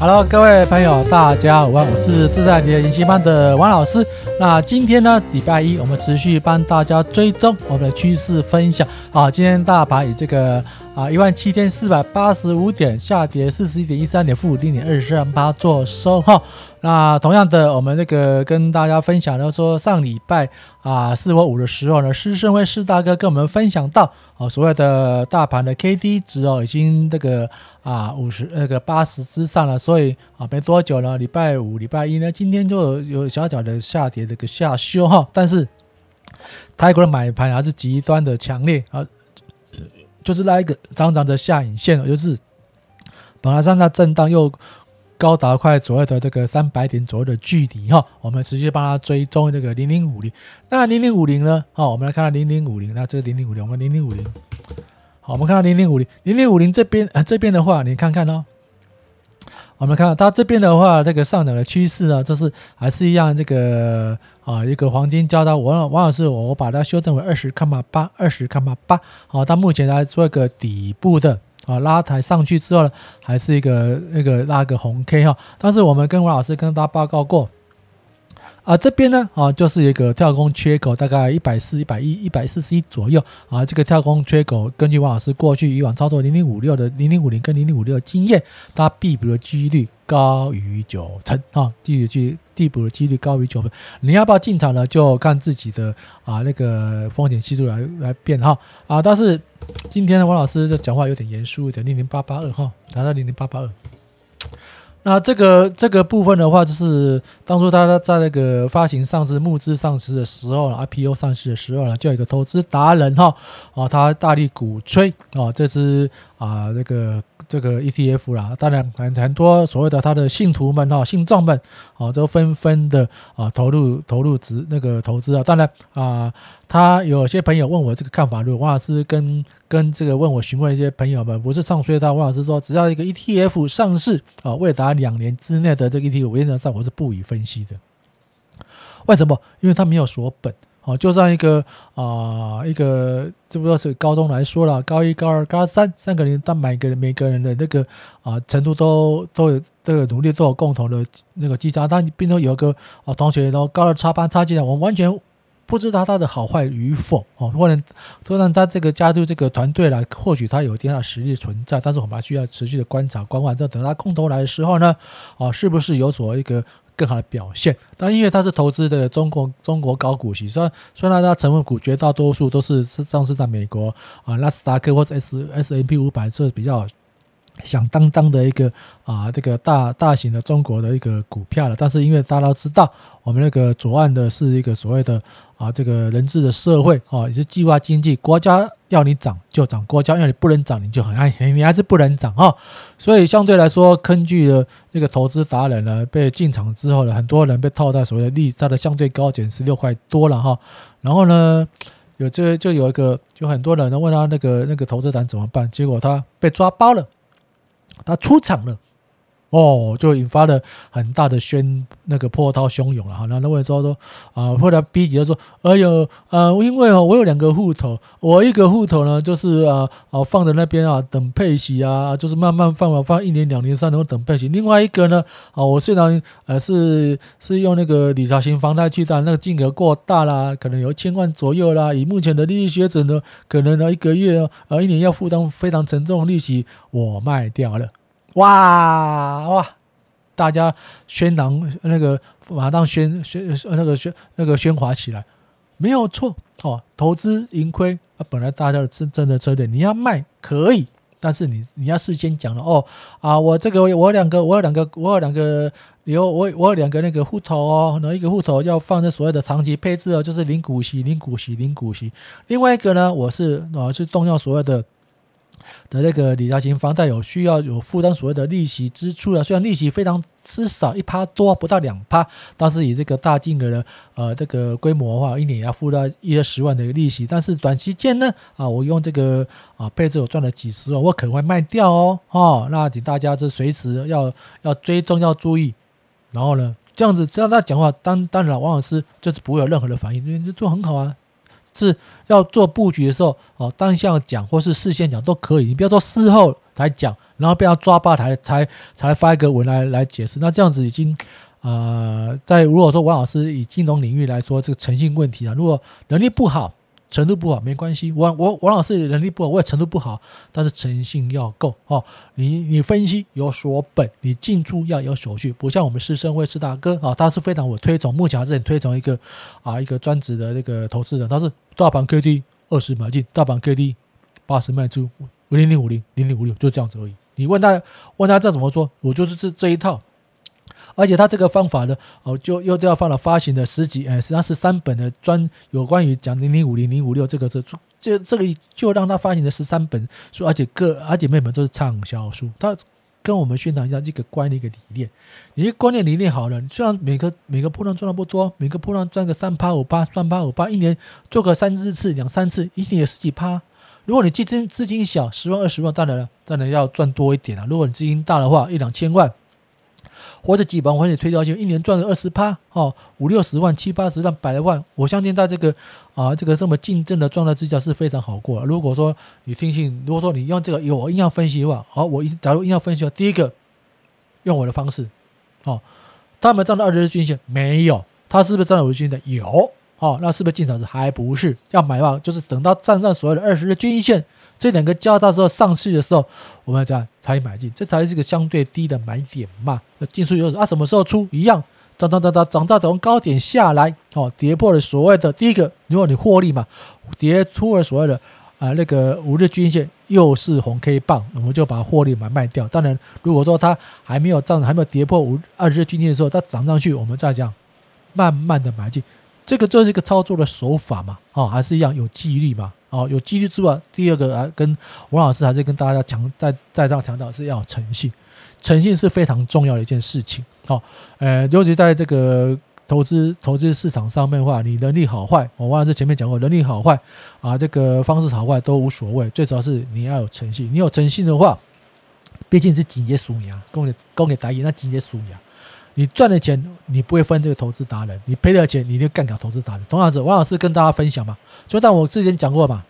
Hello，各位朋友，大家午安，我是自在蝶研习班的王老师。那今天呢，礼拜一，我们持续帮大家追踪我们的趋势分享。啊，今天大盘以这个啊一万七千四百八十五点下跌四十一点一三点，负零点二三八做收哈。那同样的，我们那个跟大家分享到说，上礼拜啊四或五的时候呢，施升辉施大哥跟我们分享到，啊所谓的大盘的 K D 值哦，已经这个啊五十那个八十之上了，所以啊没多久了，礼拜五、礼拜一呢，今天就有小小的下跌这个下修哈，但是泰国的买盘还是极端的强烈啊，就是那一个长长的下影线，就是本来上下震荡又。高达快左右的这个三百点左右的距离哈，我们持续帮它追踪这个零零五零。那零零五零呢？好，我们来看看零零五零。那这个零零五零，我们零零五零。好，我们看到零零五零，零零五零这边啊，这边的话，你看看哦。我们看它这边的话，这个上涨的趋势呢，就是还是一样这个啊，一个黄金交叉。王王老师，我我把它修正为二十看八八，二十看八八。好，它目前来做一个底部的。啊，拉抬上去之后呢，还是一个那个拉个红 K 哈。但是我们跟王老师跟大家报告过，啊这边呢啊就是一个跳空缺口，大概一百四、一百一、一百四十一左右啊。这个跳空缺口，根据王老师过去以往操作零零五六的零零五零跟零零五六经验，它必补的几率高于九成啊，继续递补的几率高于九分。你要不要进场呢？就看自己的啊那个风险系数来来变哈啊。但是今天呢，王老师这讲话有点严肃一点，零零八八二哈，达到零零八八二。那这个这个部分的话，就是当初他在那个发行上市、募资上市的时候，IPO 上市的时候呢，就有一个投资达人哈啊，他大力鼓吹啊，这支啊那个。这个 ETF 啦，当然很很多所谓的他的信徒们哈、信众们啊，都纷纷的啊投入投入资那个投资啊。当然啊，他有些朋友问我这个看法，如果王老师跟跟这个问我询问一些朋友们，不是唱衰他，王老师说，只要一个 ETF 上市啊，未达两年之内的这个 ETF，原则上我是不予分析的。为什么？因为他没有锁本。哦，就像一个啊，一个，就不说是高中来说了，高一、高二、高三三个人，但每个人每个人的那个啊程度都都有这个努力，都有共同的那个基础。但并且有个啊同学，然后高二插班插进来，我们完全不知道他的好坏与否哦。或者说让他这个加入这个团队来，或许他有一定的实力存在，但是我们还需要持续的观察观望。就等他空头来的时候呢，啊，是不是有所一个。更好的表现，但因为它是投资的中国中国高股息，虽然虽然它成分股绝大多数都是上市在美国啊，纳斯达克或者 S S M P 五百是比较响当当的一个啊这个大大型的中国的一个股票了，但是因为大家都知道，我们那个左岸的是一个所谓的啊这个人治的社会啊，也是计划经济，国家。要你涨就涨，国家要你不能涨，你就很爱，你还是不能涨哈。所以相对来说，根据的那个投资达人呢，被进场之后呢，很多人被套在所谓的利，它的相对高点十六块多了哈。然后呢，有这就有一个，就很多人呢问他那个那个投资单怎么办，结果他被抓包了，他出场了。哦，就引发了很大的宣那个波涛汹涌了哈。那那位说说啊，后来 B 级就说，哎呦啊，因为哦，我有两个户头，我一个户头呢就是啊啊放在那边啊等配息啊，就是慢慢放嘛，放一年、两年、三年等配息。另外一个呢啊，我虽然呃是是用那个理财型房贷去贷，那个金额过大啦，可能有一千万左右啦。以目前的利率水准呢，可能呢一个月啊一年要负担非常沉重的利息，我卖掉了。哇哇！大家宣扬那个，马上宣宣那个宣那个喧哗起来，没有错哦。投资盈亏啊，本来大家的真的策略，你要卖可以，但是你你要事先讲了哦啊，我这个我有两个，我有两个，我有两个有我我有两个那个户头哦，那一个户头要放在所谓的长期配置哦，就是零股息、零股息、零股息。另外一个呢，我是啊是动用所谓的。的那个理财型房贷有需要有负担所谓的利息支出的，虽然利息非常之少，一趴多不到两趴，但是以这个大金额的呃这个规模的话，一年也要付到一二十万的一个利息。但是短期间呢，啊，我用这个啊配置我赚了几十万，我可能会卖掉哦，哦，那请大家是随时要要追踪要注意。然后呢，这样子只要他讲话，当当然王老师就是不会有任何的反应，因为这做很好啊。是要做布局的时候，哦，当下讲或是事先讲都可以，你不要说事后来讲，然后被他抓吧台才才发一个文来来解释。那这样子已经呃，在如果说王老师以金融领域来说，这个诚信问题啊，如果能力不好。程度不好没关系，王我王老师能力不好，我也程度不好，但是诚信要够哦。你你分析有所本，你进出要有手续，不像我们施升辉施大哥啊，他是非常我推崇，目前还是很推崇一个啊一个专职的那个投资人，他是大盘 K D 二十买进，大盘 K D 八十卖出，零零五零零零五六就这样子而已。你问他问他这怎么说，我就是这这一套。而且他这个方法呢，哦，就又这样放了发行的十几，哎，实际上是三本的专有关于讲零零五零零五六这个是这这个就让他发行的十三本书，而且各而且每本都是畅销书。他跟我们宣传一下这个观念一个理念，你观念理念好了，虽然每个每个波段赚的不多，每个波段赚个三趴五趴，三趴五趴，一年做个三四次两三次，一年有十几趴。如果你资金资金小，十万二十万，当然当然要赚多一点啊。如果你资金大的话，一两千万。或者几百万，或者推掉去，一年赚个二十趴，哦，五六十万、七八十万、百万，我相信在这个啊，这个这么竞争的状态之下是非常好过。如果说你听信，如果说你用这个有我印象分析的话，好，我假如硬要分析的话，第一个用我的方式，哦，他们站到二十日均线没有？他是不是站到五日均线？有，哦，那是不是进场是还不是？要买的话，就是等到站上所谓的二十日均线。这两个交叉之后上去的时候，我们要这样才买进，这才是一个相对低的买点嘛。要进出有啊，什么时候出一样，涨涨涨涨涨到从高点下来，哦，跌破了所谓的第一个，如果你获利嘛，跌出了所谓的啊、那个五日均线，又是红 K 棒，我们就把获利买卖掉。当然，如果说它还没有涨，还没有跌破五二十日均线的时候，它涨上去，我们再这样慢慢的买进。这个就是一个操作的手法嘛，哦，还是一样有纪律嘛。哦，有纪律之外，第二个啊，跟王老师还是跟大家强在在这样强调是要诚信，诚信是非常重要的一件事情。哦，呃，尤其在这个投资投资市场上面的话，你能力好坏，我王老师前面讲过，能力好坏啊，这个方式好坏都无所谓，最主要是你要有诚信。你有诚信的话，毕竟是几爷属牙，供给供给大爷，那几爷属牙。你赚的钱，你不会分这个投资达人；你赔的钱，你就干掉投资达人。同样子，王老师跟大家分享嘛，就当我之前讲过嘛。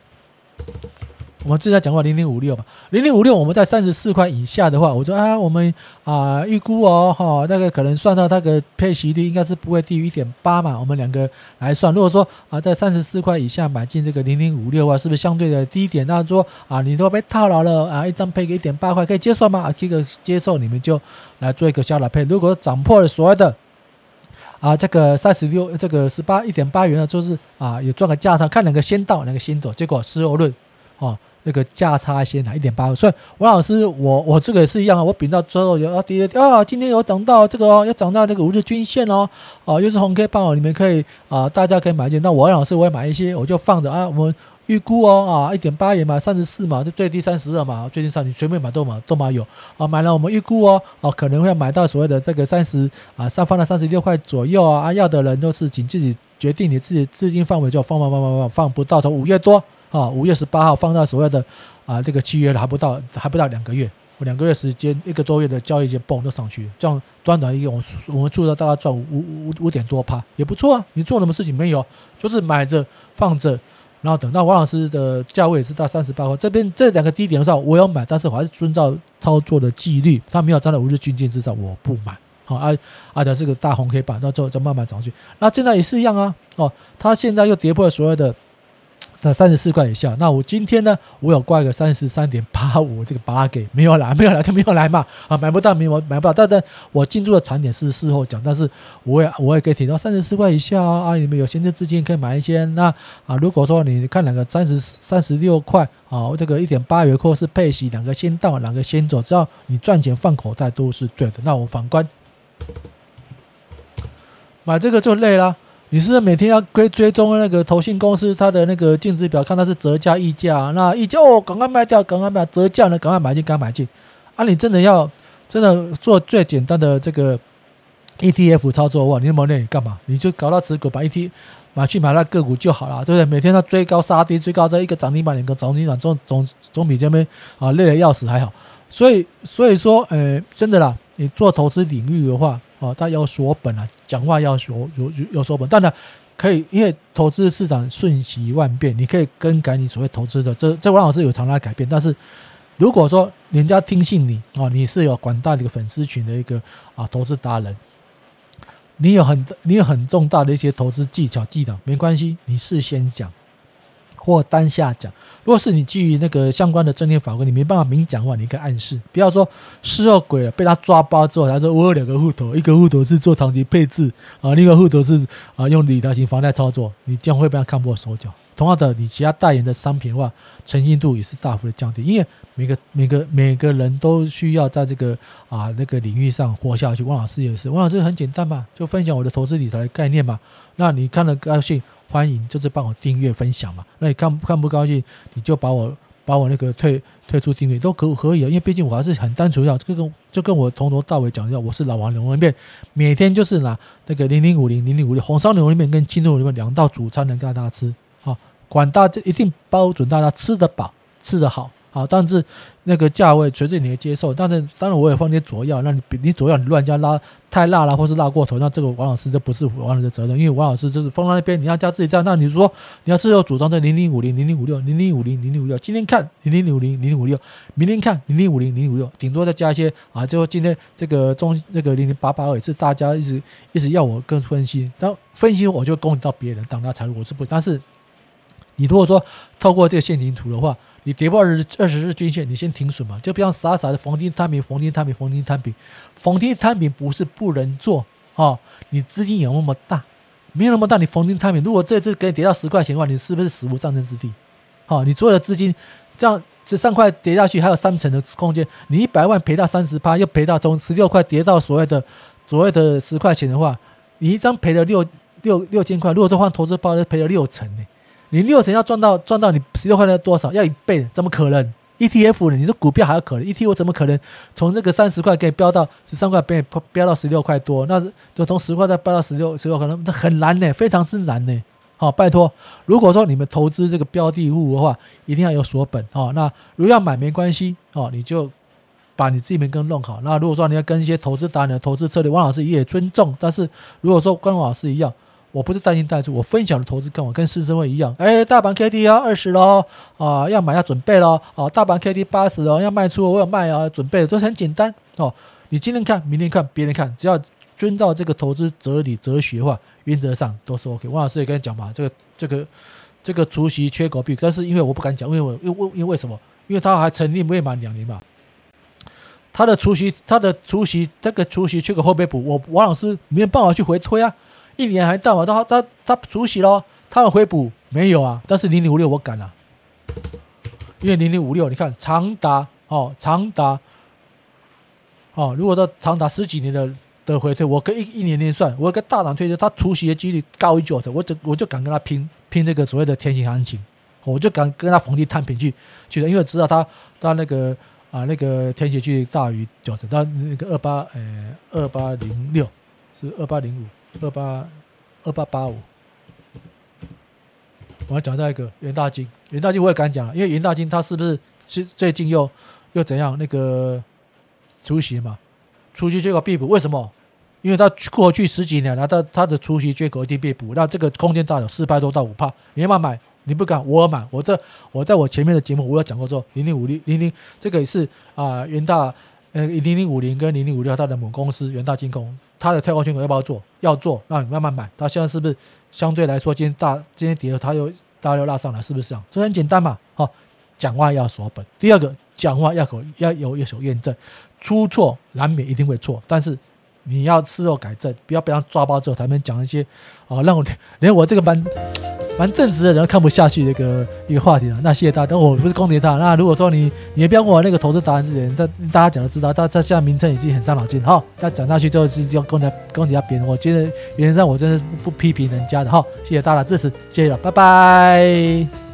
我们之前讲过零零五六吧，零零五六我们在三十四块以下的话，我说啊，我们啊预估哦哈，那个可能算到那个配息率应该是不会低于一点八嘛。我们两个来算，如果说啊在三十四块以下买进这个零零五六啊，是不是相对的低一点？那说啊，你都被套牢了啊，一张配个一点八块可以接受吗？啊，这个接受，你们就来做一个小打配。如果涨破了所谓的啊这个三十六这个十八一点八元呢，就是啊有赚个价差，看哪个先到哪个先走，结果事后论哦。那个价差先来一点八，所以王老师，我我这个也是一样啊，我比到之后有要跌啊，今天有涨到这个哦，要涨到这个五日均线哦，哦，又是红 K 棒哦，你们可以啊，大家可以买进。那王老师我也买一些，我就放着啊，我们预估哦啊，一点八也买三十四嘛，就最低三十二嘛，最低上你随便买都买都买有啊，买了我们预估哦，哦可能会买到所谓的这个三十啊，上方的三十六块左右啊，啊要的人都是请自己决定你自己资金范围就放放放放放放不到从五月多。啊，五月十八号放到所谓的啊，这个七月了还不到，还不到两个月，我两个月时间，一个多月的交易就蹦都上去，这样短短一个，我们我们做到大概赚五五五点多趴，也不错啊。你做什么事情没有？就是买着放着，然后等到王老师的价位是到三十八块，这边这两个低点的话，我有买，但是我还是遵照操作的纪律，他没有站在五日均线之上，我不买。好，啊啊的是个大红 K 板，到最后再慢慢涨上去。那现在也是一样啊，哦，他现在又跌破了所谓的。那三十四块以下，那我今天呢，我有挂一个三十三点八五，这个八给没有来，没有来就没有来嘛，啊，买不到没有买不到，但是我进入的产点是事后讲，但是我也我也可以提到三十四块以下啊，你们有闲置资金可以买一些，那啊，如果说你看两个三十三十六块啊，这个一点八元或是配息，两个先到，两个先走，只要你赚钱放口袋都是对的。那我反观买这个就累了。你是每天要追追踪那个投信公司它的那个净值表，看它是折价溢价，那溢价哦，赶快卖掉，赶快卖，折价呢，赶快买进，赶快买进。啊，你真的要真的做最简单的这个 ETF 操作哇，你有没有那你干嘛？你就搞到持股，把 ETF 买去买那个股就好了，对不对？每天它追高杀低，追高这一个涨停板，两个涨停板，总总总比这边啊累得要死还好。所以所以说，呃，真的啦，你做投资领域的话。哦，他要锁本啊，讲话要有有有锁本，当然可以，因为投资市场瞬息万变，你可以更改你所谓投资的，这这王老师有常来改变，但是如果说人家听信你啊，你是有广大的一个粉丝群的一个啊投资达人，你有很你有很重大的一些投资技巧技巧，没关系，你事先讲。或当下讲，如果是你基于那个相关的证券法规，你没办法明讲的话，你可以暗示，不要说事后鬼了被他抓包之后，他说我有两个户头，一个户头是做长期配置啊，另一个户头是啊用理财型房贷操作，你将会被他看破手脚。同样的，你其他代言的商品的话，诚信度也是大幅的降低，因为每个每个每个人都需要在这个啊那个领域上活下去。汪老师也是，汪老师很简单嘛，就分享我的投资理财概念嘛，那你看了高兴。欢迎，就是帮我订阅分享嘛。那你看看不高兴，你就把我把我那个退退出订阅都可可以啊。因为毕竟我还是很单纯要这个就跟我从头到尾讲一下，我是老王牛肉面，每天就是拿那个零零五零零零五六红烧牛肉面跟清蒸牛肉面两道主餐能给大家吃好，管大家一定包准大家吃得饱吃得好。好，但是那个价位绝对你能接受。但是当然我也放点佐料，那你你佐料你乱加辣太辣了，或是辣过头，那这个王老师这不是王老师的责任，因为王老师就是放在那边，你要加自己加。那你说你要自由组装在零零五零零零五六零零五零零零五六，今天看零零五零零零五六，明天看零零五零零零五六，顶多再加一些啊，就今天这个中这个零零八八二也是大家一直一直要我跟分析，但分析我就攻击到别人，挡他财路我是不，但是你如果说透过这个线形图的话。你跌破二十二十日均线，你先停损嘛，就不要傻傻的逢低摊平，逢低摊平，逢低摊平，逢低摊平不是不能做哦，你资金有那么大，没有那么大，你逢低摊平，如果这次给你跌到十块钱的话，你是不是死无葬身之地？好，你所有的资金这样十三块跌下去，还有三成的空间，你一百万赔到三十八，又赔到从十六块跌到所谓的所谓的十块钱的话，你一张赔了六六六千块，如果说换投资包，就赔了六成呢。你六成要赚到赚到你十六块的多少？要一倍，怎么可能？ETF 呢？你说股票还要可能？ETF 怎么可能从这个三十块可以飙到十三块，变飙到十六块多？那是就从十块再飙到十六十六，可能很难呢，非常之难呢。好，拜托，如果说你们投资这个标的物的话，一定要有锁本哦。那如果要买没关系哦，你就把你自己门跟弄好。那如果说你要跟一些投资达人的投资策略，汪老师也尊重。但是如果说跟汪老师一样。我不是带进带出，我分享的投资跟我跟施升辉一样。哎，大盘 K D 要二十喽，啊，要买要准备喽，啊，大盘 K D 八十哦，要卖出，我有卖啊，准备都是很简单哦。你今天看，明天看，别人看，只要遵照这个投资哲理哲学的话，原则上都是 OK。王老师也跟你讲嘛，这个这个这个除夕缺口币，但是因为我不敢讲，因为我因为因为为什么？因为他还成立未满两年嘛，他的除夕他的除夕这个除夕缺口会不会补？我王老师没有办法去回推啊。一年还到嘛？他他他除息喽，他有回补没有啊？但是零零五六我敢啊，因为零零五六你看长达哦长达哦，如果到长达十几年的的回退，我跟一一年年算，我跟大胆推测，他除息的几率高于九成，我就我就敢跟他拼拼这个所谓的天行行情，我就敢跟他逢低摊平去去的，因为知道他他那个啊那个天息几率大于九成，他那个二八呃二八零六是二八零五。二八二八八五，我要讲到一个元大金，元大金我也敢讲，因为元大金他是不是最最近又又怎样那个出息嘛？出息缺口必补，为什么？因为他过去十几年了，他他的出息缺口一定必补，那这个空间大了四百多到五帕，你要不要买？你不敢，我买，我这我在我前面的节目我有讲过说，零零五零零零这个也是啊元大呃零零五零跟零零五六它的母公司元大金控。他的跳空缺口要不要做？要做，那你慢慢买。他现在是不是相对来说，今天大今天跌了，它又大又拉上来，是不是这样？这很简单嘛。好，讲话要锁本。第二个，讲话要口要有一手验证，出错难免一定会错，但是你要事后改正，不要被他抓包之后，他们讲一些啊，让我连我这个班。蛮正直的人看不下去这个一个话题了，那谢谢大家。但我不是攻击他。那如果说你你也不要问我那个投资达人之前，但大家讲的知道，他他现在名称已经很伤脑筋。哈，那讲下去就是要攻击攻击下别人。我觉得原则上我真的不批评人家的。哈，谢谢大家支持，谢谢了，拜拜。